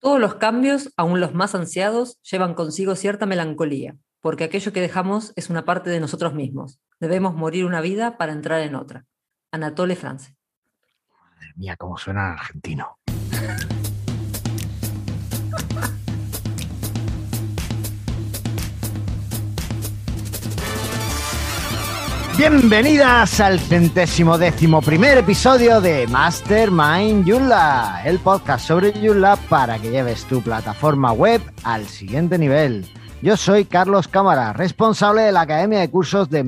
Todos los cambios, aun los más ansiados, llevan consigo cierta melancolía, porque aquello que dejamos es una parte de nosotros mismos. Debemos morir una vida para entrar en otra. Anatole France. Madre mía, cómo suena en argentino. Bienvenidas al centésimo décimo primer episodio de Mastermind Joomla, el podcast sobre Joomla para que lleves tu plataforma web al siguiente nivel. Yo soy Carlos Cámara, responsable de la Academia de Cursos de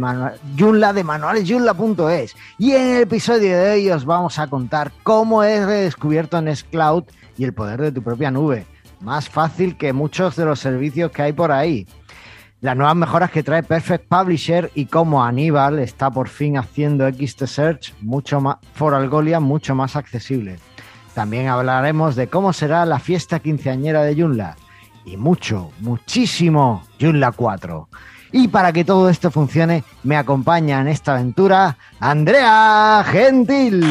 Joomla de manualesjoomla.es y en el episodio de hoy os vamos a contar cómo he redescubierto Nextcloud y el poder de tu propia nube. Más fácil que muchos de los servicios que hay por ahí las nuevas mejoras que trae Perfect Publisher y cómo Aníbal está por fin haciendo XT Search mucho más, for Algolia mucho más accesible. También hablaremos de cómo será la fiesta quinceañera de Joomla y mucho, muchísimo Joomla 4. Y para que todo esto funcione, me acompaña en esta aventura Andrea Gentil.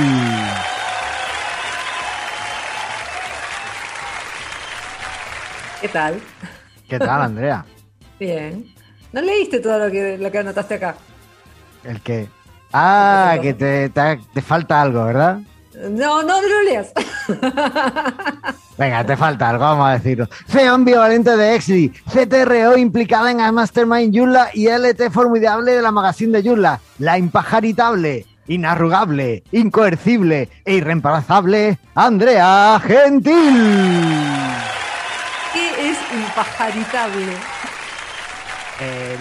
¿Qué tal? ¿Qué tal, Andrea? Bien. ¿No leíste todo lo que, lo que anotaste acá? ¿El qué? Ah, que te, te, falta algo, ¿verdad? No, no, no lo leas. Venga, te falta algo, vamos a decirlo. Feo ambivalente de Exli, CTRO implicada en el Mastermind Yula y LT formidable de la magazine de Yula, la impajaritable, inarrugable, incoercible e irreemplazable Andrea Gentil. ¿Qué es impajaritable? Eh,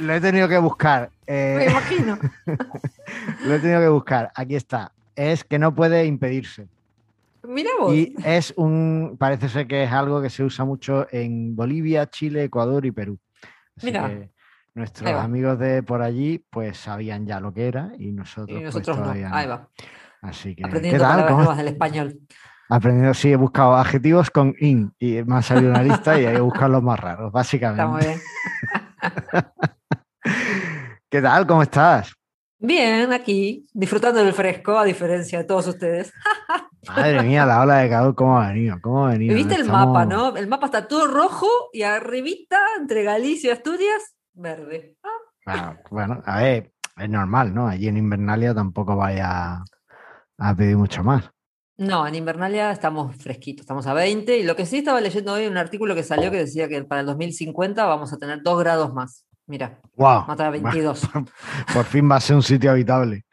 lo, he tenido que buscar. Eh, Me imagino. lo he tenido que buscar. Aquí está. Es que no puede impedirse. Mira vos. Y es un. Parece ser que es algo que se usa mucho en Bolivia, Chile, Ecuador y Perú. Mira. nuestros amigos de por allí, pues sabían ya lo que era y nosotros, pues, todavía no. Ahí va. Así que. Aprendiendo palabras nuevas del español. Aprendiendo, sí, he buscado adjetivos con in y me ha salido una lista y hay que buscar los más raros, básicamente. Está muy bien. ¿Qué tal? ¿Cómo estás? Bien, aquí, disfrutando del fresco, a diferencia de todos ustedes. Madre mía, la ola de calor, ¿cómo ha venido? ¿Cómo ha venido? ¿Viste el mapa, no? El mapa está todo rojo y arribita, entre Galicia y Asturias, verde. Ah. bueno, a ver, es normal, ¿no? Allí en Invernalia tampoco vaya a pedir mucho más. No, en Invernalia estamos fresquitos, estamos a 20 y lo que sí estaba leyendo hoy un artículo que salió que decía que para el 2050 vamos a tener 2 grados más. Mira, wow, mata 22. Por fin va a ser un sitio habitable.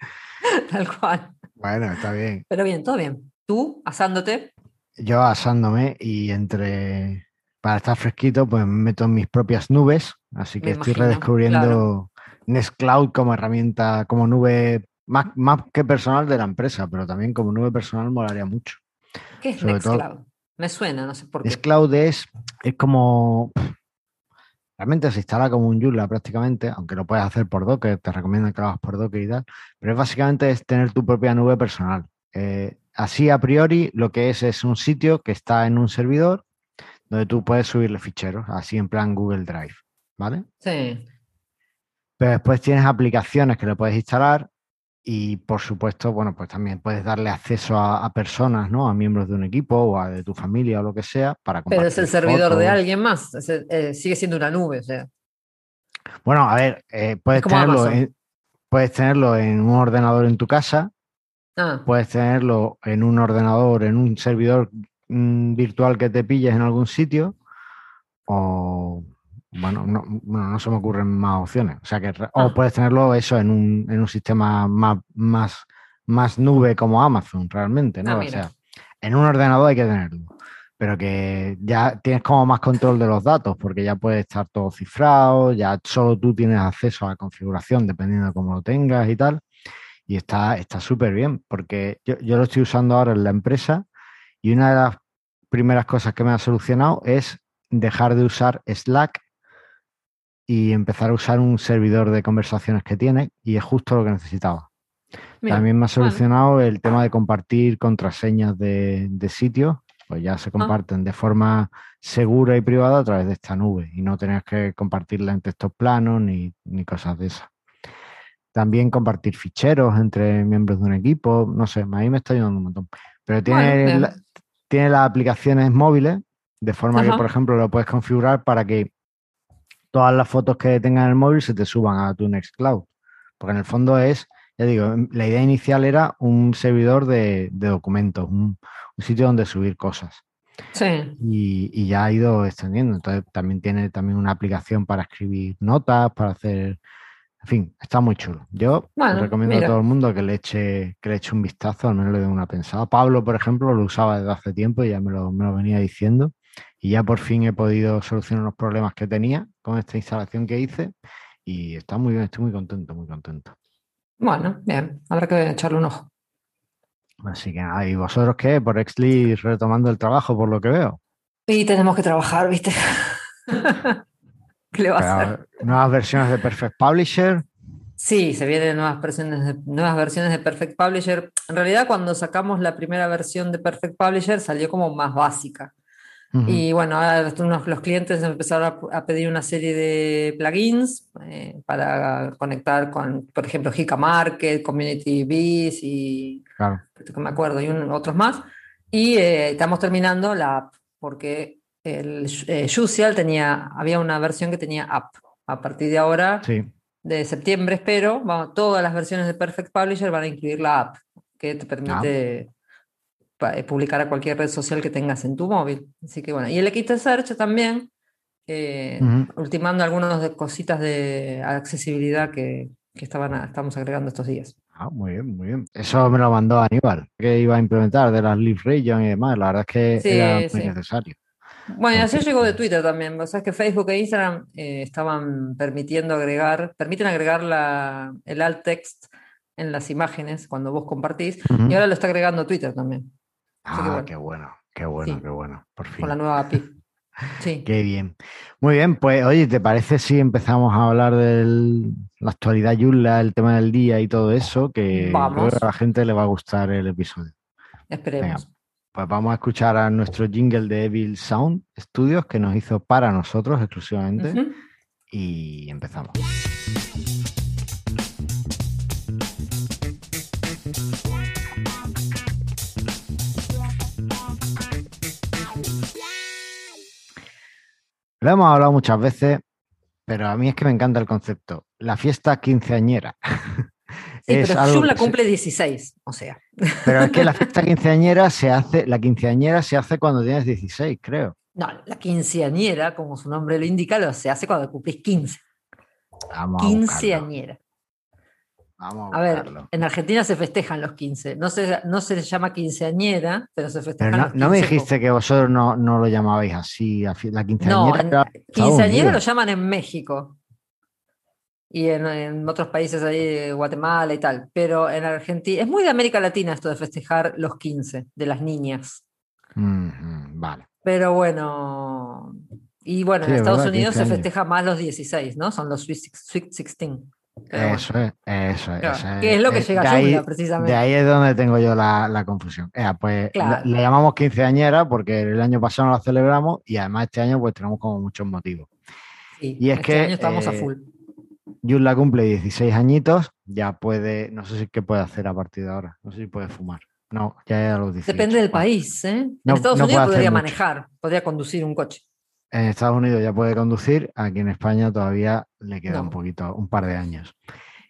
Tal cual. Bueno, está bien. Pero bien, todo bien. ¿Tú asándote? Yo asándome y entre para estar fresquito, pues me meto en mis propias nubes, así que estoy redescubriendo Nextcloud como herramienta, como nube más, que personal de la empresa, pero también como nube personal molaría mucho. ¿Qué es Nextcloud? Me suena, no sé por qué. Nextcloud es, es como. Realmente se instala como un Joomla prácticamente, aunque lo puedes hacer por Docker, te recomiendo que lo hagas por Docker y tal, pero es básicamente es tener tu propia nube personal. Eh, así a priori lo que es es un sitio que está en un servidor donde tú puedes subirle ficheros, así en plan Google Drive, ¿vale? Sí. Pero después tienes aplicaciones que le puedes instalar y por supuesto, bueno, pues también puedes darle acceso a, personas, ¿no? A miembros de un equipo o a de tu familia o lo que sea para Pero es el servidor de alguien más, eh, sigue siendo una nube, o sea. Bueno, a ver, eh, puedes, tenerlo en, puedes tenerlo en un ordenador en tu casa, ah. puedes tenerlo en un ordenador, en un servidor mm, virtual que te pilles en algún sitio, o bueno, no, no se me ocurren más opciones. O sea que o ah. puedes tenerlo eso en un, en un sistema más, más, más nube como Amazon, realmente, ¿no? Ah, o sea, en un ordenador hay que tenerlo. Pero que ya tienes como más control de los datos, porque ya puede estar todo cifrado, ya solo tú tienes acceso a la configuración dependiendo de cómo lo tengas y tal. Y está súper bien, porque yo, yo lo estoy usando ahora en la empresa y una de las primeras cosas que me ha solucionado es dejar de usar Slack y empezar a usar un servidor de conversaciones que tiene y es justo lo que necesitaba. También me ha solucionado el tema de compartir contraseñas de, de sitios, pues ya se ah. comparten de forma segura y privada a través de esta nube y no tener que compartirla en textos planos ni, ni cosas de esas. También compartir ficheros entre miembros de un equipo, no sé, a mí me está ayudando un montón. Pero tiene, tiene las aplicaciones móviles de forma que, por ejemplo, lo puedes configurar para que todas las fotos que tengas en el móvil se te suban a tu Nextcloud. Porque en el fondo es, ya digo, la idea inicial era un servidor de, documentos, un, sitio donde subir cosas. Sí. Y, ya ha ido extendiendo. Entonces también tiene también una aplicación para escribir notas, para hacer. En fin, está muy chulo. Yo recomiendo a todo el mundo que le eche, que le eche un vistazo, al menos le dé una pensada. Pablo, por ejemplo, lo usaba desde hace tiempo y ya me lo, me lo venía diciendo. Y ya por fin he podido solucionar los problemas que tenía con esta instalación que hice. Y está muy bien, estoy muy contento, muy contento. Bueno, bien, habrá que echarle un ojo. Así que nada, ¿y vosotros qué? Por Exli retomando el trabajo, por lo que veo. Y tenemos que trabajar, ¿viste? ¿Qué le va a hacer? ¿Nuevas versiones de Perfect Publisher? Sí, se vienen nuevas versiones, de, nuevas versiones de Perfect Publisher. En realidad, cuando sacamos la primera versión de Perfect Publisher, salió como más básica. Y bueno, ahora los clientes empezaron a, pedir una serie de plugins eh, para conectar con, por ejemplo, Hika Market, Community Bees y claro. me acuerdo, y otros más. Y eh, estamos terminando la app, porque el eh, tenía, había una versión que tenía app. A partir de ahora, de septiembre espero, todas las versiones de Perfect Publisher van a incluir la app, que te permite eh, publicar a cualquier red social que tengas en tu móvil. Así que bueno, y el XT Search también, eh, ultimando algunas de cositas de accesibilidad que, que estaban estamos agregando estos días. Ah, muy bien, muy bien. Eso me lo mandó Aníbal, que iba a implementar de las Leaf Region y demás. La verdad es que era muy necesario. Bueno, así llegó de Twitter también. O sea, que Facebook e Instagram eh, estaban permitiendo agregar, permiten agregar la, el alt text en las imágenes cuando vos compartís, y ahora lo está agregando Twitter también. Ah, qué bueno, qué bueno, qué bueno, por fin. Con la nueva API. Sí. Qué bien. Muy bien, pues oye, ¿te parece si empezamos a hablar de la actualidad Yula, el tema del día y todo eso? Que Vamos. a la gente le va a gustar el episodio. Esperemos. pues vamos a escuchar a nuestro jingle de Evil Sound Studios que nos hizo para nosotros exclusivamente. Y empezamos. Lo hemos hablado muchas veces, pero a mí es que me encanta el concepto. La fiesta quinceañera. Sí, es pero la cumple 16, o sea. Pero es que la fiesta quinceañera se hace, la quinceañera se hace cuando tienes 16, creo. No, la quinceañera, como su nombre lo indica, lo se hace cuando cumplís 15. quinceañera a, ver, en Argentina se festejan los 15. No se, no se llama quinceañera, pero se festejan no, los 15. No me dijiste que vosotros no, no, lo llamabais así, la quinceañera. No, quinceañera lo llaman en México y en, otros países ahí, Guatemala y tal. Pero en Argentina, es muy de América Latina esto de festejar los 15 de las niñas. vale. Pero bueno, y bueno, en Estados Unidos se festeja más los 16, ¿no? Son los Sweet 16 eso es, eso es. Que es lo que llega a ahí, precisamente. De ahí es donde tengo yo la, confusión. pues le, llamamos quinceañera porque el año pasado no la celebramos y además este año pues tenemos como muchos motivos. y es este que año estamos a eh, full. la cumple 16 añitos, ya puede, no sé si qué puede hacer a partir de ahora, no sé si puede fumar. No, ya a los 18. Depende del país, ¿eh? en Estados Unidos podría manejar, podría conducir un coche en Estados Unidos ya puede conducir, aquí en España todavía le queda un poquito, un par de años.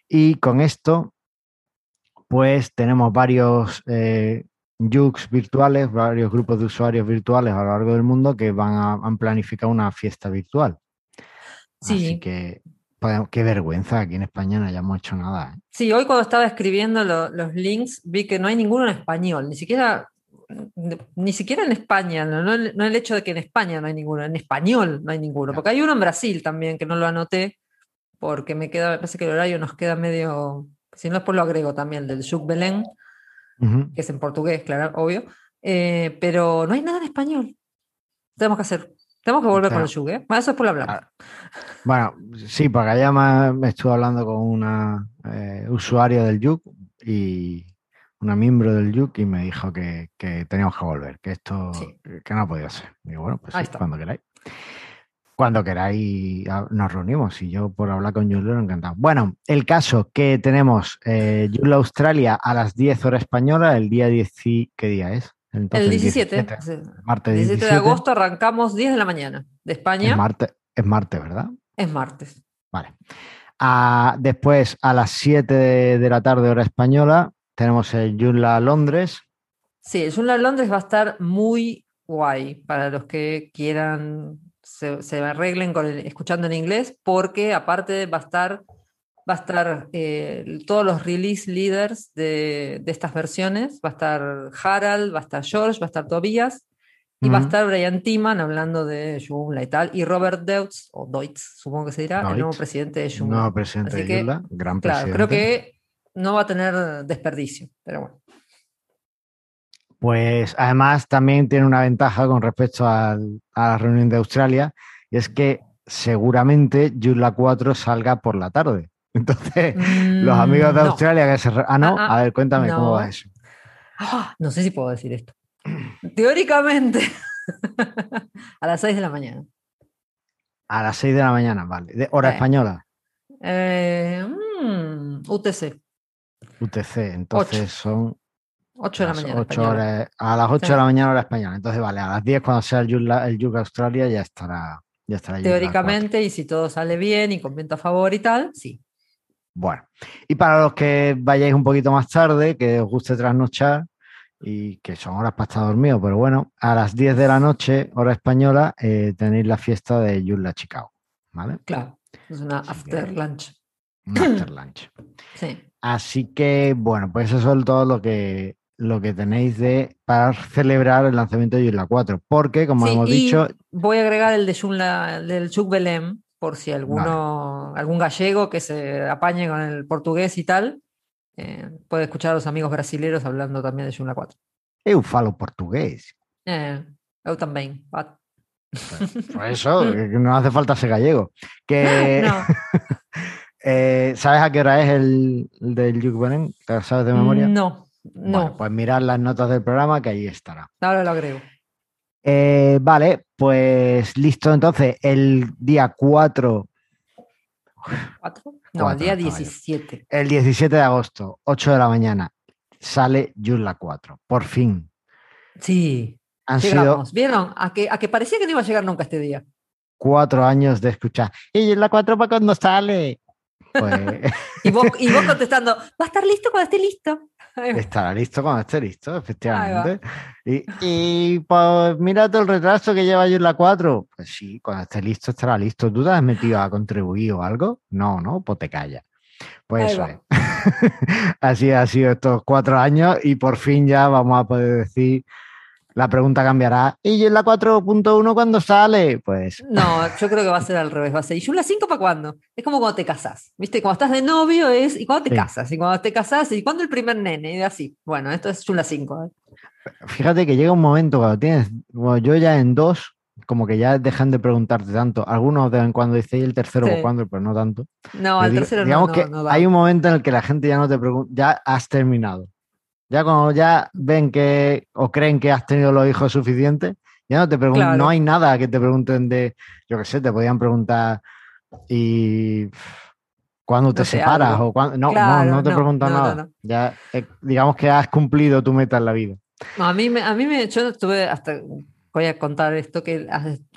Y con esto, pues tenemos varios eh, virtuales, varios grupos de usuarios virtuales a lo largo del mundo que van a, han planificado una fiesta virtual. Sí. Así que qué vergüenza, aquí en España no hayamos hecho nada. ¿eh? Sí, hoy cuando estaba escribiendo los links vi que no hay ninguno en español, ni siquiera ni siquiera en España, no, el hecho de que en España no hay ninguno, en español no hay ninguno, porque hay uno en Brasil también que no lo anoté, porque me queda, me parece que el horario nos queda medio, si no después lo agrego también, del Juk Belén, que es en portugués, claro, obvio, eh, pero no hay nada en español. Tenemos que hacer, tenemos que volver con el Juk, ¿eh? eso es por hablar. Ah, bueno, sí, porque allá me estuve hablando con una eh, usuaria del Juk y una miembro del Yuk y me dijo que, teníamos que volver, que esto que no podía ser. Digo, bueno, pues cuando queráis. Cuando queráis nos reunimos y yo por hablar con Julio encantado. Bueno, el caso que tenemos eh, Australia a las 10 horas española, el día 10, ¿qué día es? el 17. martes 17 de agosto arrancamos 10 de la mañana de España. Es martes, es martes ¿verdad? Es martes. Vale. después, a las 7 de, la tarde, hora española, tenemos el Joomla Londres. Sí, el Joomla Londres va a estar muy guay para los que quieran se, arreglen con escuchando en inglés, porque aparte va a estar, va a estar eh, todos los release leaders de, estas versiones, va a estar Harald, va a estar George, va a estar Tobias, y va a estar Brian Timan hablando de Joomla y tal, y Robert Deutz, o Deutz, supongo que se dirá, el nuevo presidente de Joomla. Nuevo presidente de Joomla, gran claro, Creo que no va a tener desperdicio, pero bueno. Pues además también tiene una ventaja con respecto a la reunión de Australia, y es que seguramente Joomla 4 salga por la tarde. Entonces, los amigos de mm, Australia que se... Ah, no, ah, ah, a ver, cuéntame cómo va eso. Ah, no sé si puedo decir esto. Teóricamente, a las 6 de la mañana. A las 6 de la mañana, vale. De hora española. Eh, mm, UTC. UTC, entonces son 8 de la mañana. a las 8 de la mañana hora española. Entonces, vale, a las 10 cuando sea el Yuga, Australia ya estará. Ya estará Teóricamente, y si todo sale bien y con viento a favor y tal, sí. Bueno, y para los que vayáis un poquito más tarde, que os guste trasnochar y que son horas para estar dormido, pero bueno, a las 10 de la noche, hora española, eh, tenéis la fiesta de Yulla Chicago, ¿vale? Claro, es una after lunch. Una after lunch. sí. Así que, bueno, pues eso es todo lo que, lo que tenéis de para celebrar el lanzamiento de Joomla 4. Porque, como hemos dicho. Voy a agregar el de Joomla, del Chuck Belém, por si alguno, algún gallego que se apañe con el portugués y tal, eh, puede escuchar a los amigos brasileños hablando también de Joomla 4. Eu falo portugués. Eh, eu también. Por eso, no hace falta ser gallego. Que. Eh, ¿Sabes a qué hora es el, del Juke Belém? ¿Sabes de memoria? No. No. pues mirad las notas del programa que ahí estará. Ahora lo agrego. Eh, vale, pues listo. Entonces, el día 4. ¿4? No, el día 17. El 17 de agosto, 8 de la mañana, sale Joomla 4. Por fin. Sí. Han llegamos. ¿Vieron? A que, a que parecía que no iba a llegar nunca este día. Cuatro años de escuchar. ¿Y Joomla 4 para cuando sale? Pues... y, vos, y vos contestando, va a estar listo cuando esté listo. Estará listo cuando esté listo, efectivamente. Y, y pues mira todo el retraso que lleva yo en la 4. Pues sí, cuando esté listo estará listo. ¿Tú te has metido a contribuir o algo? No, no, pues te calla. Pues eso es. Así ha sido estos cuatro años y por fin ya vamos a poder decir la pregunta cambiará. ¿Y en la 4.1 cuándo sale? Pues. No, yo creo que va a ser al revés. Va a ser. ¿Y yo la 5 para cuándo? Es como cuando te casas. ¿Viste? Cuando estás de novio es. ¿Y cuándo te casas? Y cuando te casas, ¿y cuándo el primer nene? Y así. Bueno, esto es Chula 5. ¿eh? Fíjate que llega un momento cuando tienes. Bueno, yo ya en dos, como que ya dejan de preguntarte tanto. Algunos de vez en cuando dice, ¿y el tercero sí. cuándo? Pero no tanto. No, el tercero digamos no. Digamos que hay un momento en el que la gente ya no te pregunta. Ya has terminado. Ya cuando ya ven que o creen que has tenido los hijos suficientes, ya no te preguntan, no hay nada que te pregunten de, yo qué sé, te podían preguntar y cuando te separas o cuando, no, no, te preguntan nada. Ya eh, digamos que has cumplido tu meta en la vida. a mí me, a mí me, yo estuve hasta, voy a contar esto, que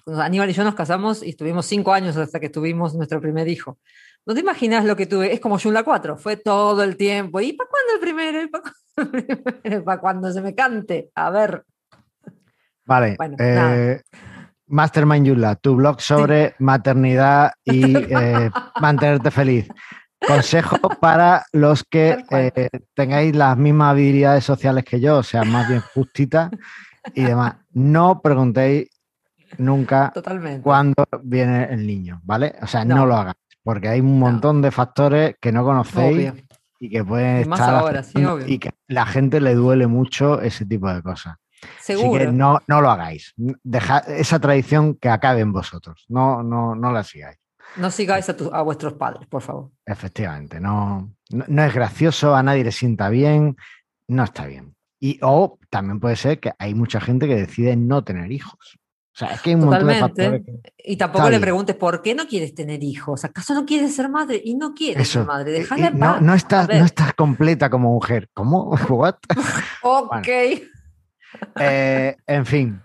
Aníbal y yo nos casamos y estuvimos cinco años hasta que tuvimos nuestro primer hijo. ¿No te imaginas lo que tuve? Es como Joomla 4, fue todo el tiempo. ¿Y para cuándo el primero? ¿Y para, cuando se me cante? A ver. Vale. Eh, Mastermind Joomla, tu blog sobre maternidad y eh, mantenerte feliz. Consejo para los que eh, tengáis las mismas habilidades sociales que yo, o sea, más bien justitas y demás. No preguntéis nunca cuándo viene el niño, ¿vale? O sea, no, lo hagas porque hay un montón de factores que no conocéis y que pueden estar y que la gente le duele mucho ese tipo de cosas. Seguro. Así que no, no lo hagáis. Dejad esa tradición que acabe en vosotros. No, no, no la sigáis. No sigáis a, vuestros padres, por favor. Efectivamente, no, no, es gracioso, a nadie le sienta bien, no está bien. Y o también puede ser que hay mucha gente que decide no tener hijos. O sea, es que hay un montón de factores Y tampoco le preguntes por qué no quieres tener hijos. ¿Acaso no quieres ser madre? Y no quieres ser madre. Déjale no, no, estás, no estás completa como mujer. ¿Cómo? ¿What? ok. Eh, en fin,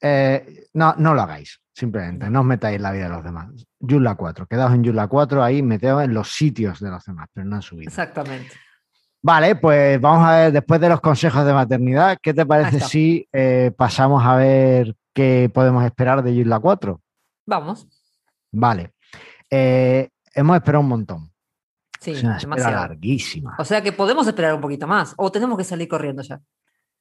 eh, no, no lo hagáis, simplemente, no os metáis en la vida de los demás. Joomla 4, quedaos en Joomla 4, ahí meteos en los sitios de los demás, pero no en su vida. Exactamente. Vale, pues vamos a ver, después de los consejos de maternidad, ¿qué te parece si eh, pasamos a ver qué podemos esperar de Joomla 4? Vamos. Vale. hemos esperado un montón. Sí, es una espera larguísima. O sea que podemos esperar un poquito más o tenemos que salir corriendo ya.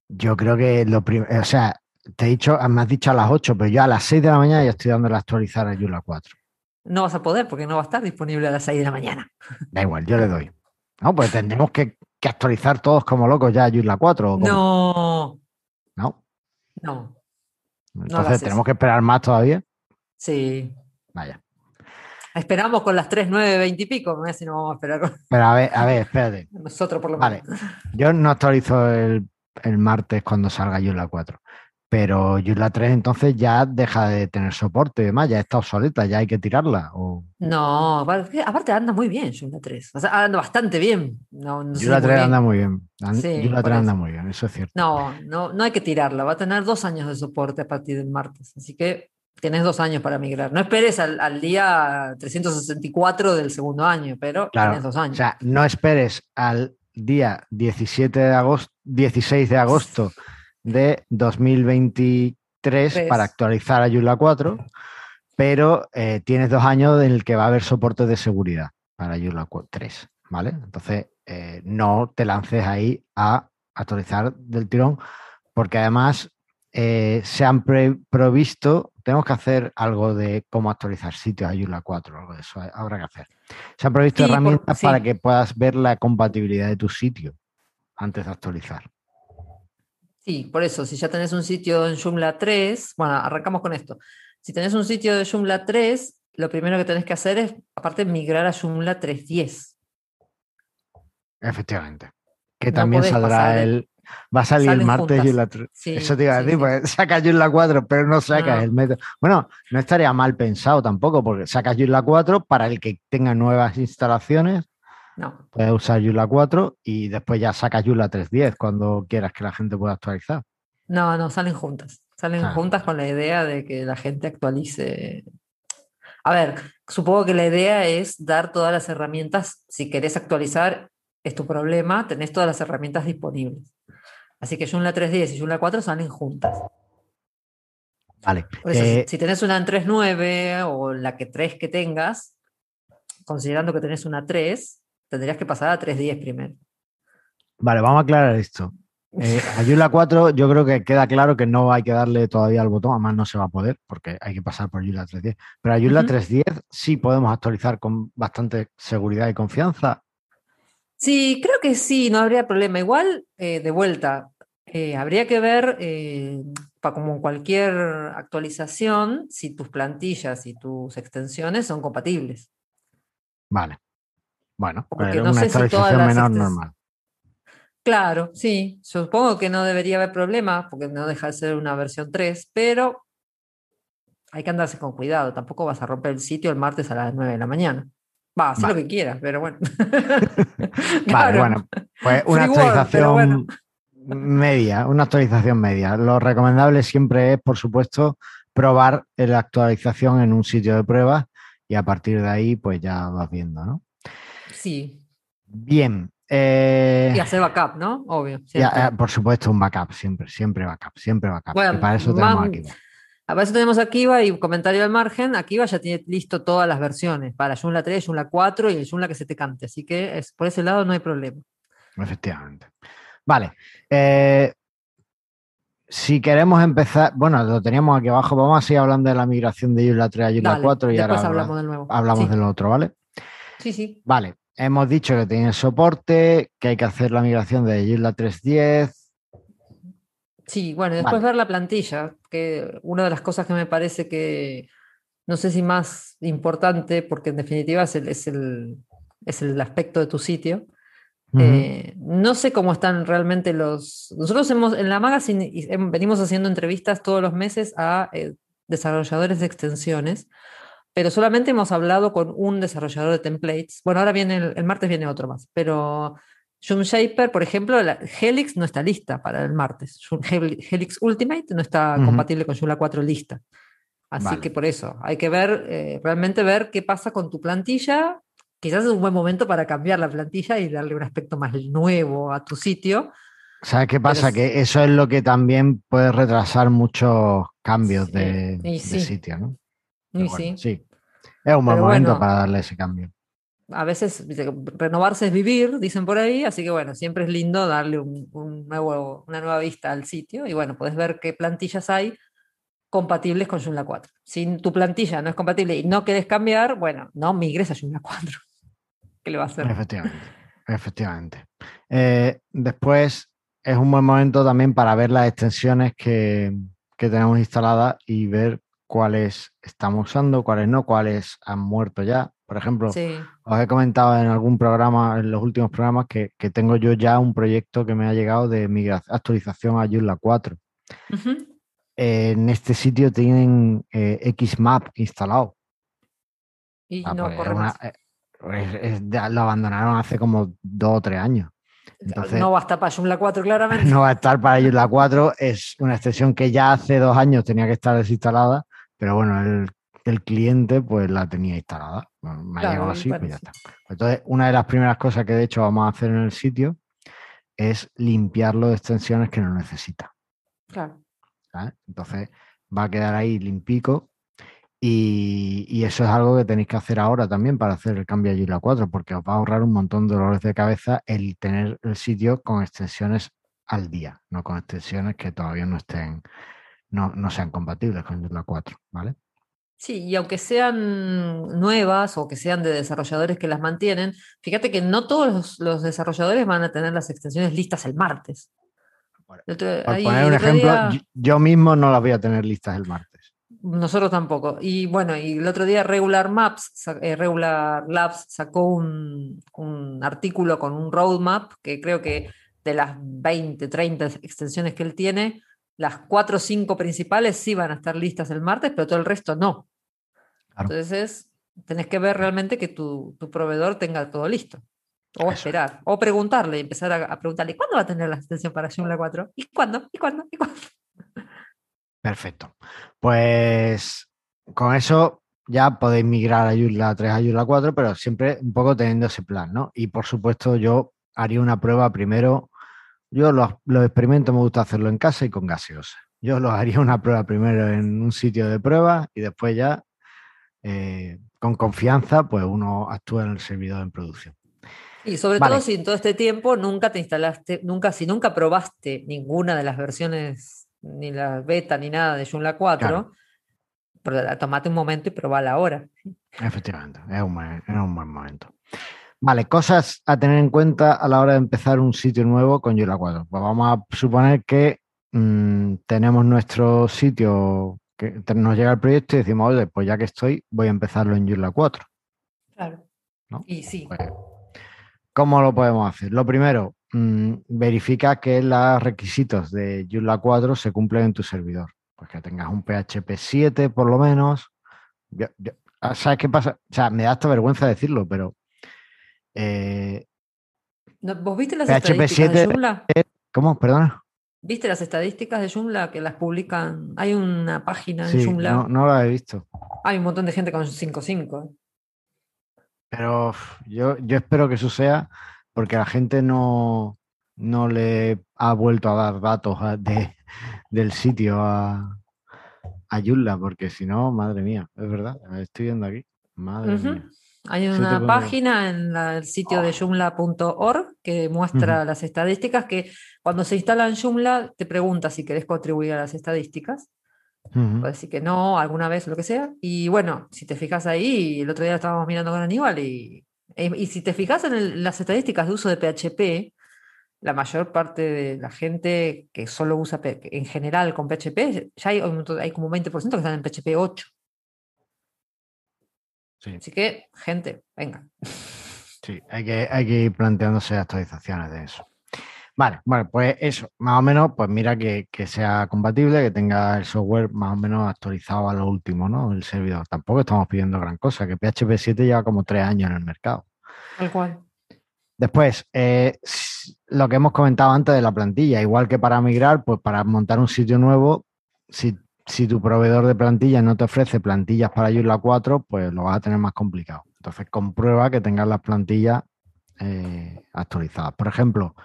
Yo creo que lo primero, o sea, te he dicho, me has dicho a las 8, pero yo a las 6 de la mañana ya estoy dándole a actualizar a Yula 4. No vas a poder porque no va a estar disponible a las 6 de la mañana. Da igual, yo le doy. No, pues tendremos que, actualizar todos como locos ya a Yula 4. no. ¿No? No. Entonces, ¿tenemos que esperar más todavía? Sí. Vaya. Esperamos con las 3, 9, 20 y pico, no sé si no vamos a esperar con... Pero a ver, a ver, espérate. Nosotros por lo menos. Vale. Yo no actualizo el, el martes cuando salga Joomla 4. Pero Joomla 3 entonces ya deja de tener soporte y demás, ya está obsoleta, ya hay que tirarla. O... No, aparte anda muy bien Joomla 3. O sea, anda bastante bien. No, no 3 anda muy bien. Joomla 3 anda muy bien, eso es cierto. No, no, no hay que tirarla. Va a tener dos años de soporte a partir del martes. Así que tienes dos años para migrar. No esperes al, día 364 del segundo año, pero tienes dos años. O sea, no esperes al día 17 de agosto, 16 de agosto de 2023 para actualizar a Joomla 4, pero eh, tienes dos años en el que va a haber soporte de seguridad para Joomla 3, ¿vale? Entonces, eh, no te lances ahí a actualizar del tirón, porque además eh, se han provisto, tenemos que hacer algo de cómo actualizar sitios a Joomla 4, algo de eso habrá que hacer. Se han provisto herramientas para que puedas ver la compatibilidad de tu sitio antes de actualizar. Sí, por eso, si ya tenés un sitio en Joomla 3, bueno, arrancamos con esto. Si tenés un sitio de Joomla 3, lo primero que tenés que hacer es, aparte, migrar a Joomla 3.10. Efectivamente. Que también saldrá el, Va a salir el martes y la Eso te iba a decir, pues sacas la 4, pero no sacas el método. Bueno, no estaría mal pensado tampoco, porque sacas la 4 para el que tenga nuevas instalaciones. No. Puedes usar Joomla 4 y después ya sacas Joomla 3.10 cuando quieras que la gente pueda actualizar. No, no, salen juntas. Salen ah. juntas con la idea de que la gente actualice. A ver, supongo que la idea es dar todas las herramientas. Si querés actualizar, es tu problema, tenés todas las herramientas disponibles. Así que Joomla 3.10 y Joomla 4 salen juntas. Vale. Eh, si, tenés una en 3.9 o la que 3 que tengas, considerando que tenés una 3, tendrías que pasar a 3.10 primero. Vale, vamos a aclarar esto. Eh, a Joomla 4 yo creo que queda claro que no hay que darle todavía al botón, además no se va a poder porque hay que pasar por Joomla 3.10. Pero a Joomla 3.10 sí podemos actualizar con bastante seguridad y confianza. Sí, creo que sí, no habría problema. Igual, eh, de vuelta, eh, habría que ver, eh, para como cualquier actualización, si tus plantillas y tus extensiones son compatibles. Vale. Bueno, Porque no una sé actualización menor normal. Claro, sí. Supongo que no debería haber problema, porque no deja de ser una versión 3, pero hay que andarse con cuidado. Tampoco vas a romper el sitio el martes a las 9 de la mañana. Va, haz lo que quieras, pero bueno. vale, bueno. Pues una actualización media, una actualización media. Lo recomendable siempre es, por supuesto, probar la actualización en un sitio de pruebas y a partir de ahí, pues ya vas viendo, ¿no? Sí. Bien. Eh, y hacer backup, ¿no? Obvio. Eh, por supuesto, un backup, siempre, siempre backup, siempre backup. Bueno, para eso tenemos aquí. A veces tenemos Akiva y comentario al margen. Akiva ya tiene listo todas las versiones para Joomla 3, Joomla 4 y el Joomla que se te cante. Así que es, por ese lado no hay problema. Efectivamente. Vale. Eh, si queremos empezar, bueno, lo teníamos aquí abajo. Vamos a seguir hablando de la migración de Joomla 3 a Joomla 4 y ahora hablamos, del nuevo. hablamos del otro, ¿vale? Sí, sí. Vale. Hemos dicho que tiene soporte, que hay que hacer la migración de Joomla 3.10 Sí, bueno, después ver la plantilla, que una de las cosas que me parece que, no sé si más importante, porque en definitiva es el, es el, es el aspecto de tu sitio. Eh, no sé cómo están realmente los... Nosotros hemos, en la Magazine venimos haciendo entrevistas todos los meses a eh, desarrolladores de extensiones, pero solamente hemos hablado con un desarrollador de templates. Bueno, ahora viene, el martes viene otro más, pero Shaper, por ejemplo, la Helix no está lista para el martes. Helix Ultimate no está compatible con Joomla 4 lista. Así que por eso hay que ver, eh, realmente ver qué pasa con tu plantilla. Quizás es un buen momento para cambiar la plantilla y darle un aspecto más nuevo a tu sitio. ¿Sabes qué pasa? Que eso es lo que también puede retrasar muchos cambios de, sitio, ¿no? Sí. sí. Es un buen momento para darle ese cambio. A veces renovarse es vivir, dicen por ahí, así que bueno, siempre es lindo darle un, nuevo, una nueva vista al sitio y bueno, puedes ver qué plantillas hay compatibles con Joomla 4. Si tu plantilla no es compatible y no quieres cambiar, bueno, no migres a Joomla 4. ¿Qué le va a hacer? Efectivamente, efectivamente. Eh, después es un buen momento también para ver las extensiones que, que tenemos instaladas y ver cuáles estamos usando, cuáles no, cuáles han muerto ya. Por ejemplo, os he comentado en algún programa, en los últimos programas, que, tengo yo ya un proyecto que me ha llegado de migración, actualización a Joomla 4 en este sitio tienen eh, Xmap instalado. Y ah, no pues eh, lo abandonaron hace como dos o tres años. no va a estar para Joomla 4, claramente. No va a estar para Joomla 4. Es una extensión que ya hace dos años tenía que estar desinstalada, pero bueno, el, cliente pues la tenía instalada. me ha llegado así, pues ya está. Entonces, una de las primeras cosas que de hecho vamos a hacer en el sitio es limpiarlo de extensiones que no necesita. Claro. Entonces va a quedar ahí limpico y, eso es algo que tenéis que hacer ahora también para hacer el cambio a Joomla 4, porque os va a ahorrar un montón de dolores de cabeza el tener el sitio con extensiones al día, no con extensiones que todavía no estén, no, no sean compatibles con Joomla 4, ¿vale? Sí, y aunque sean nuevas o que sean de desarrolladores que las mantienen, fíjate que no todos los desarrolladores van a tener las extensiones listas el martes. Por poner un ejemplo, yo mismo no las voy a tener listas el martes. Nosotros tampoco. Y bueno, y el otro día Regular Maps, eh, Regular Labs sacó un, artículo con un roadmap que creo que de las 20, 30 extensiones que él tiene, las 4 o 5 principales sí van a estar listas el martes, pero todo el resto no. Entonces, tenés que ver realmente que tu proveedor tenga todo listo. O esperar, o preguntarle, empezar a, preguntarle, ¿cuándo va a tener la extensión para Joomla 4? ¿Y cuándo? ¿Y cuándo? ¿Y cuándo? Perfecto. Pues con eso ya podéis migrar a Joomla 3 a Joomla 4, pero siempre un poco teniendo ese plan, ¿no? Y por supuesto yo haría una prueba primero, yo los, experimentos me gusta hacerlo en casa y con gaseosa. Yo los haría una prueba primero en un sitio de prueba y después ya eh, con confianza pues uno actúa en el servidor en producción. Y sobre todo si en todo este tiempo nunca te instalaste, nunca, si nunca probaste ninguna de las versiones, ni la beta ni nada de Joomla 4, pero tomate un momento y probala ahora. Efectivamente, es un, buen, momento. Vale, cosas a tener en cuenta a la hora de empezar un sitio nuevo con Joomla 4. Pues vamos a suponer que mm, tenemos nuestro sitio, que nos llega el proyecto y decimos, oye, pues ya que estoy, voy a empezarlo en Joomla 4. Claro. Y sí. Pues ¿Cómo lo podemos hacer? Lo primero, mm, verifica que los requisitos de Joomla 4 se cumplen en tu servidor. Pues que tengas un PHP 7 por lo menos. Ah, ¿Sabes qué pasa? O sea, me da hasta vergüenza decirlo, pero... Eh, ¿Vos viste las estadísticas de Joomla? ¿Cómo? Perdona. ¿Viste las estadísticas de Joomla que las publican? Hay una página en Joomla. No, no la he visto. Hay un montón de gente con 5.5. Pero yo, yo espero que eso sea porque la gente no, no le ha vuelto a dar datos de, del sitio a, a Yulla, porque si no, madre mía, es verdad, estoy viendo aquí. Madre mía. Hay una página en el sitio de joomla.org que muestra las estadísticas que cuando se instala en Joomla te pregunta si querés contribuir a las estadísticas. Puede decir que no, alguna vez, lo que sea. Y bueno, si te fijas ahí, el otro día estábamos mirando con Aníbal y, y si te fijas en las estadísticas de uso de PHP, la mayor parte de la gente que solo usa en general con PHP, ya hay, hay como 20% que están en PHP 8. Así que, gente, venga. Sí, hay que, hay que ir planteándose actualizaciones de eso. Vale, bueno, pues eso, más o menos, pues mira que, sea compatible, que tenga el software más o menos actualizado a lo último, ¿no? El servidor. Tampoco estamos pidiendo gran cosa, que PHP 7 lleva como tres años en el mercado. Tal cual. Después, eh, lo que hemos comentado antes de la plantilla, igual que para migrar, pues para montar un sitio nuevo, si, tu proveedor de plantillas no te ofrece plantillas para Joomla 4, pues lo vas a tener más complicado. Entonces, comprueba que tengas las plantillas eh, actualizadas. Por ejemplo,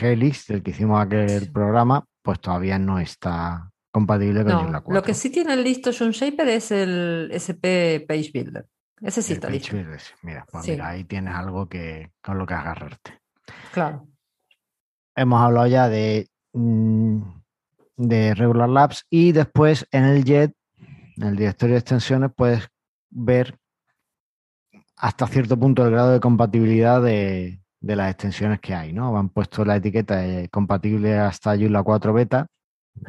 Helix, el que hicimos aquel programa, pues todavía no está compatible con Joomla 4. Lo que sí tiene listo John Shaper es el SP Page Builder. Ese sí está listo. Mira, pues mira, ahí tienes algo que, con lo que agarrarte. Claro. Hemos hablado ya de, mm, de Regular Labs y después en el JET, en el directorio de extensiones, puedes ver hasta cierto punto el grado de compatibilidad de, las extensiones que hay, ¿no? Han puesto la etiqueta de compatible hasta Joomla 4 beta.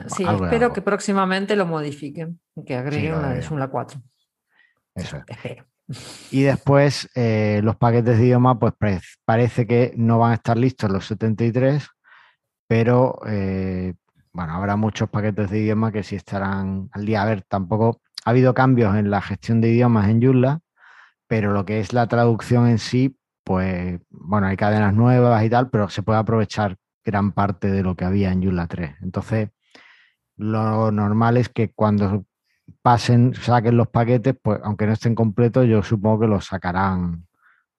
Sí, espero que próximamente lo modifiquen, que agreguen una de Joomla 4. Eso es. Espero. Y después eh, los paquetes de idioma, pues parece que no van a estar listos los 73, pero eh, bueno, habrá muchos paquetes de idioma que sí estarán al día. A ver, tampoco ha habido cambios en la gestión de idiomas en Joomla, pero lo que es la traducción en sí, pues bueno, hay cadenas nuevas y tal, pero se puede aprovechar gran parte de lo que había en Joomla 3. Entonces, lo normal es que cuando pasen, saquen los paquetes, pues aunque no estén completos, yo supongo que los sacarán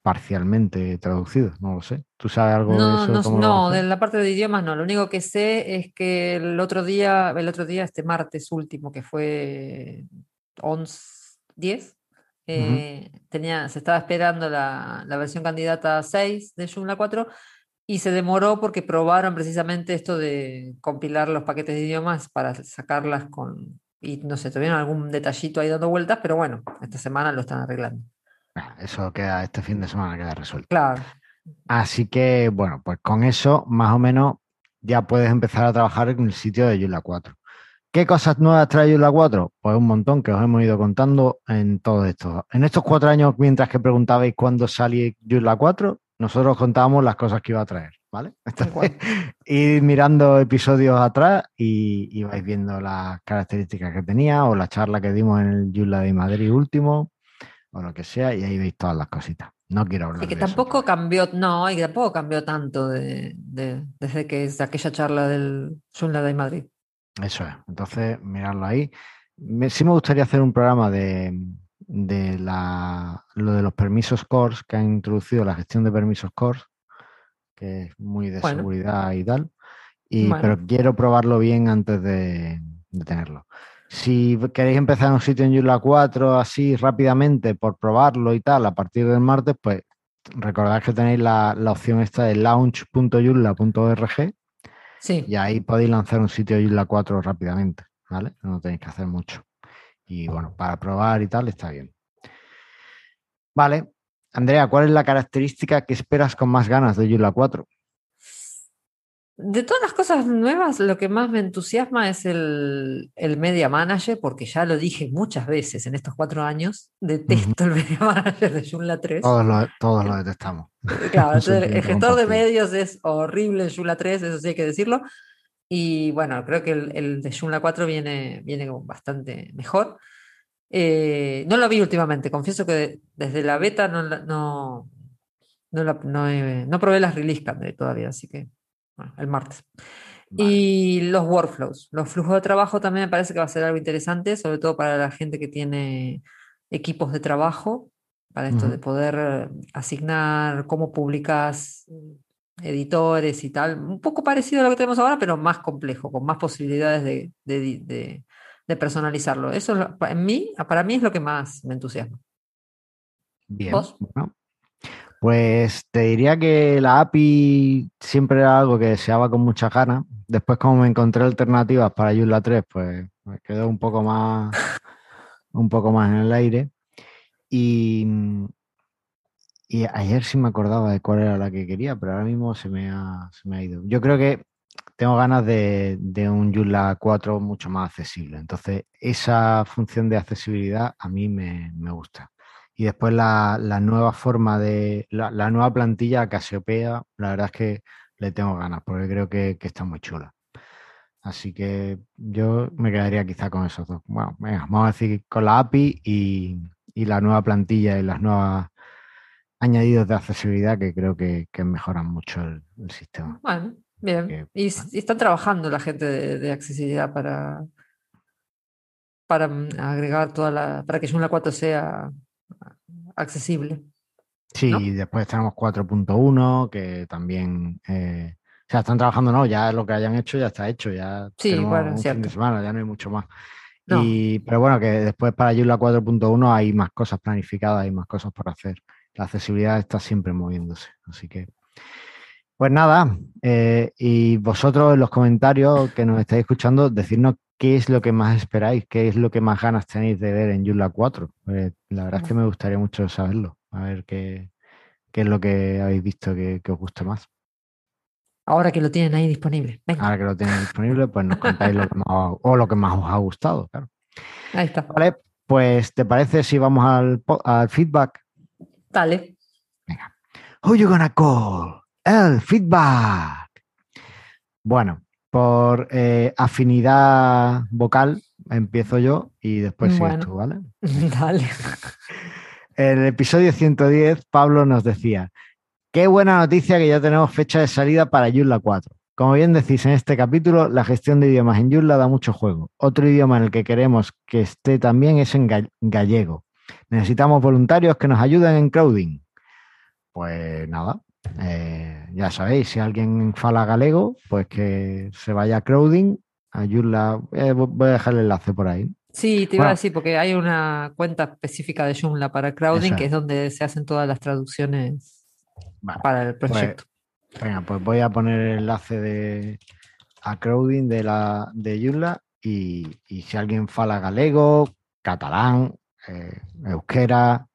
parcialmente traducidos, no lo sé. ¿Tú sabes algo de eso? No, no de la parte de idiomas no. Lo único que sé es que el otro día, el otro día, este martes último, que fue 11, 10, eh, tenía, se estaba esperando la, la, versión candidata 6 de Joomla 4 y se demoró porque probaron precisamente esto de compilar los paquetes de idiomas para sacarlas con, y no sé, tuvieron algún detallito ahí dando vueltas, pero bueno, esta semana lo están arreglando. Eso queda, este fin de semana queda resuelto. Claro. Así que, bueno, pues con eso, más o menos, ya puedes empezar a trabajar en el sitio de Joomla 4. ¿Qué cosas nuevas trae Joomla 4? Pues un montón que os hemos ido contando en todo esto. En estos cuatro años, mientras que preguntabais cuándo salía Joomla 4, nosotros contábamos las cosas que iba a traer. ¿vale? y mirando episodios atrás y, vais viendo las características que tenía o la charla que dimos en el Yula de Madrid último o lo que sea y ahí veis todas las cositas. No quiero hablar. Y que tampoco cambió, no, y tampoco cambió tanto de, desde que es aquella charla del Yula de Madrid. Eso es. Entonces, mirarlo ahí. sí me gustaría hacer un programa de, de la, lo de los permisos CORS que han introducido la gestión de permisos CORS que es muy de seguridad y tal. Y, Pero quiero probarlo bien antes de, tenerlo. Si queréis empezar en un sitio en Joomla 4 así rápidamente por probarlo y tal a partir del martes, pues recordad que tenéis la, opción esta de launch.joomla.org sí. y ahí podéis lanzar un sitio Joomla 4 rápidamente, ¿vale? No tenéis que hacer mucho. Y bueno, para probar y tal está bien. Vale, Andrea, ¿cuál es la característica que esperas con más ganas de Joomla 4? De todas las cosas nuevas, lo que más me entusiasma es el, Media Manager, porque ya lo dije muchas veces en estos cuatro años. Detesto el Media Manager de Joomla 3. Todos lo, detestamos. Claro, el, gestor de medios es horrible en Joomla 3, eso sí hay que decirlo. Y bueno, creo que el, de Joomla 4 viene, viene bastante mejor. Eh, no lo vi últimamente, confieso que desde la beta no, no, no, probé las release todavía, así que el martes. Y los workflows, los flujos de trabajo también me parece que va a ser algo interesante, sobre todo para la gente que tiene equipos de trabajo, para esto de poder asignar cómo publicas editores y tal, un poco parecido a lo que tenemos ahora, pero más complejo, con más posibilidades de, de personalizarlo. Eso en mí, para mí es lo que más me entusiasma. Bien. Pues te diría que la API siempre era algo que deseaba con mucha ganas. Después, como me encontré alternativas para Joomla 3, pues me quedó un poco más, un poco más en el aire. Y, y ayer sí me acordaba de cuál era la que quería, pero ahora mismo se me ha, se me ha ido. Yo creo que tengo ganas de, un Joomla 4 mucho más accesible. Entonces, esa función de accesibilidad a mí me, gusta. Y después la, nueva forma de, la, nueva plantilla Casiopea, la verdad es que le tengo ganas porque creo que, está muy chula. Así que yo me quedaría quizá con esos dos. Bueno, venga, vamos a decir con la API y, y la nueva plantilla y las nuevas añadidos de accesibilidad que creo que, mejoran mucho el, sistema. Bueno, bien. y, están trabajando la gente de, accesibilidad para, para mm, agregar toda la. para que Joomla 4 sea accesible. Sí, después tenemos 4.1, que también. Eh, o sea, están trabajando, no, ya lo que hayan hecho ya está hecho, ya sí, bueno, un fin de semana, ya no hay mucho más. Y, pero bueno, que después para Joomla 4.1 hay más cosas planificadas, hay más cosas por hacer. La accesibilidad está siempre moviéndose, así que. Pues nada, eh, y vosotros en los comentarios que nos estáis escuchando, decirnos qué es lo que más esperáis, qué es lo que más ganas tenéis de ver en Joomla 4. Pues la verdad es que me gustaría mucho saberlo, a ver qué, es lo que habéis visto que, os guste más. Ahora que lo tienen ahí disponible. Ahora que lo tienen disponible, pues nos contáis lo que más, o lo que más os ha gustado, claro. Ahí está. Vale, pues ¿te parece si vamos al, al feedback? Dale. Venga. Who you gonna call? El feedback. Bueno, por eh, afinidad vocal empiezo yo y después sigues tú, ¿vale? Dale. En el episodio 110, Pablo nos decía, qué buena noticia que ya tenemos fecha de salida para Joomla 4. Como bien decís en este capítulo, la gestión de idiomas en Joomla da mucho juego. Otro idioma en el que queremos que esté también es en gallego. Necesitamos voluntarios que nos ayuden en crowding. Pues nada, eh, ya sabéis, si alguien fala galego, pues que se vaya a crowding, a Joomla. Eh, voy a dejar el enlace por ahí. Sí, te iba a decir, porque hay una cuenta específica de Joomla para crowding, que es donde se hacen todas las traducciones para el pues, proyecto. venga, pues voy a poner el enlace de a crowding de la de Joomla y, y si alguien fala galego, catalán, eh, euskera,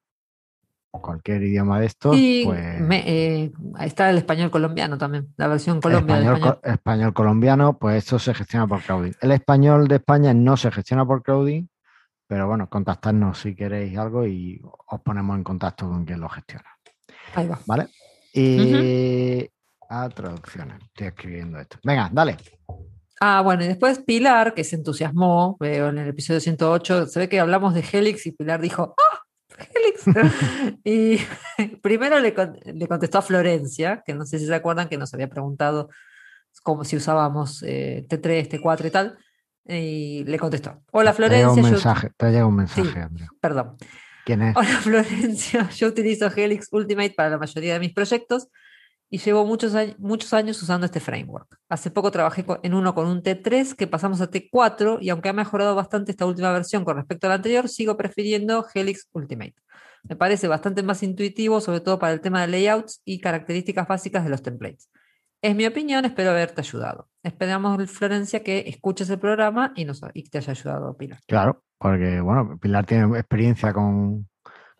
cualquier idioma de estos. pues... Eh, está el español colombiano también, la versión colombiana. Español, español. colombiano, pues esto se gestiona por crowding. El español de España no se gestiona por crowding, pero bueno, contactarnos si queréis algo y os ponemos en contacto con quien lo gestiona. Ahí va. ¿Vale? Y a traducciones. Estoy escribiendo esto. Venga, dale. Ah, bueno, y después Pilar, que se entusiasmó, veo en el episodio 108, se ve que hablamos de Helix y Pilar dijo, ¡ah! Helix. y primero le, contestó a Florencia, que no sé si se acuerdan que nos había preguntado cómo si usábamos eh, T3, T4 y tal, y le contestó. Hola Florencia. Te llega un mensaje, te llega un mensaje Perdón. ¿Quién es? Hola Florencia, yo utilizo Helix Ultimate para la mayoría de mis proyectos y llevo muchos, muchos años usando este framework. Hace poco trabajé en uno con un T3 que pasamos a T4 y aunque ha mejorado bastante esta última versión con respecto a la anterior, sigo prefiriendo Helix Ultimate. Me parece bastante más intuitivo, sobre todo para el tema de layouts y características básicas de los templates. Es mi opinión, espero haberte ayudado. Esperamos, Florencia, que escuches el programa y, nos, y te haya ayudado, Pilar. Claro, porque bueno, Pilar tiene experiencia con,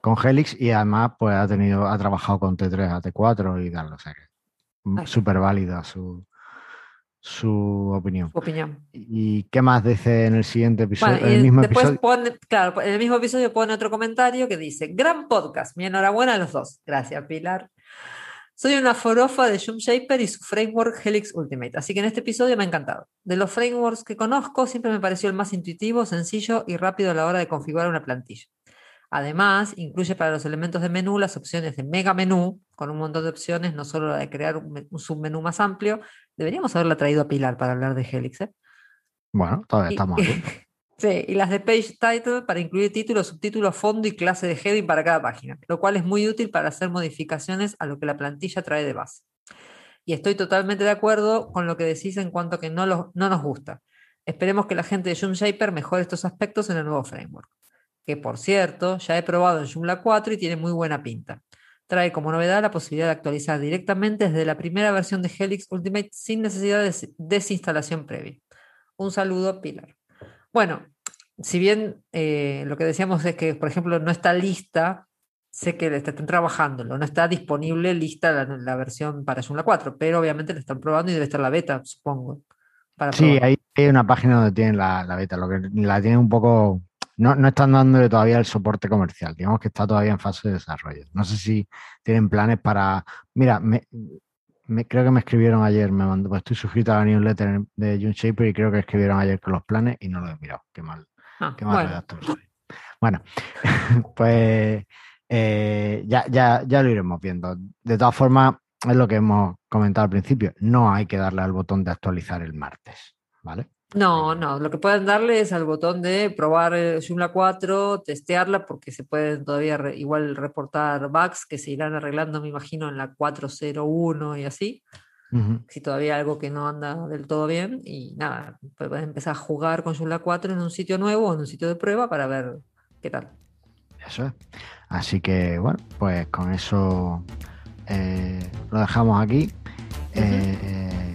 con Helix y además pues ha tenido, ha trabajado con T3 a T4 y tal, o sea que súper válida su, su opinión. opinión. ¿Y qué más dice en el siguiente episodio? el mismo después Pone, claro, en el mismo episodio pone otro comentario que dice, gran podcast, mi enhorabuena a los dos. Gracias, Pilar. Soy una forofa de Joom Shaper y su framework Helix Ultimate, así que en este episodio me ha encantado. De los frameworks que conozco, siempre me pareció el más intuitivo, sencillo y rápido a la hora de configurar una plantilla. Además, incluye para los elementos de menú las opciones de mega menú, con un montón de opciones, no solo la de crear un, submenú más amplio. Deberíamos haberla traído a Pilar para hablar de Helix. ¿eh? Bueno, todavía estamos aquí. sí, y las de Page Title para incluir título, subtítulo, fondo y clase de heading para cada página, lo cual es muy útil para hacer modificaciones a lo que la plantilla trae de base. Y estoy totalmente de acuerdo con lo que decís en cuanto a que no, no nos gusta. Esperemos que la gente de Shaper mejore estos aspectos en el nuevo framework que por cierto ya he probado en Joomla 4 y tiene muy buena pinta. Trae como novedad la posibilidad de actualizar directamente desde la primera versión de Helix Ultimate sin necesidad de desinstalación previa. Un saludo, Pilar. Bueno, si bien eh, lo que decíamos es que, por ejemplo, no está lista, sé que están trabajándolo, no está disponible lista la, versión para Joomla 4, pero obviamente la están probando y debe estar la beta, supongo. sí, hay, una página donde tienen la, la, beta, lo que la tienen un poco no, no están dándole todavía el soporte comercial. Digamos que está todavía en fase de desarrollo. No sé si tienen planes para. Mira, me, creo que me escribieron ayer, me mandó, pues estoy suscrito a la newsletter de June Shaper y creo que escribieron ayer con los planes y no lo he mirado. Qué mal, ah, qué mal bueno. redactor soy. Bueno, pues eh, ya, ya, ya lo iremos viendo. De todas formas, es lo que hemos comentado al principio. No hay que darle al botón de actualizar el martes, ¿vale? No, no, lo que pueden darle es al botón de probar Joomla 4, testearla, porque se pueden todavía igual reportar bugs que se irán arreglando, me imagino, en la 401 y así. Si todavía algo que no anda del todo bien, y nada, pues pueden empezar a jugar con Joomla 4 en un sitio nuevo, en un sitio de prueba, para ver qué tal. Eso es. Así que, bueno, pues con eso eh, lo dejamos aquí. Eh,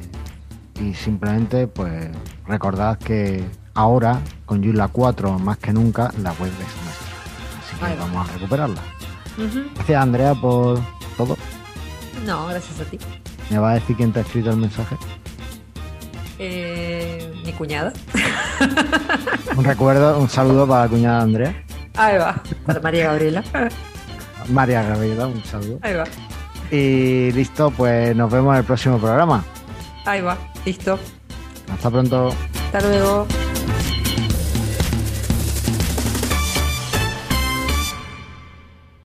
y simplemente, pues recordad que ahora, con Joomla 4 más que nunca, la web es nuestra. Así que vamos a recuperarla. Gracias, Andrea, por todo. No, gracias a ti. ¿Me va a decir quién te ha escrito el mensaje? Eh, mi cuñada. un recuerdo, un saludo para la cuñada Andrea. Ahí va, para María Gabriela. María Gabriela, un saludo. Ahí va. Y listo, pues nos vemos en el próximo programa. Ahí va, listo. Hasta pronto. Hasta luego.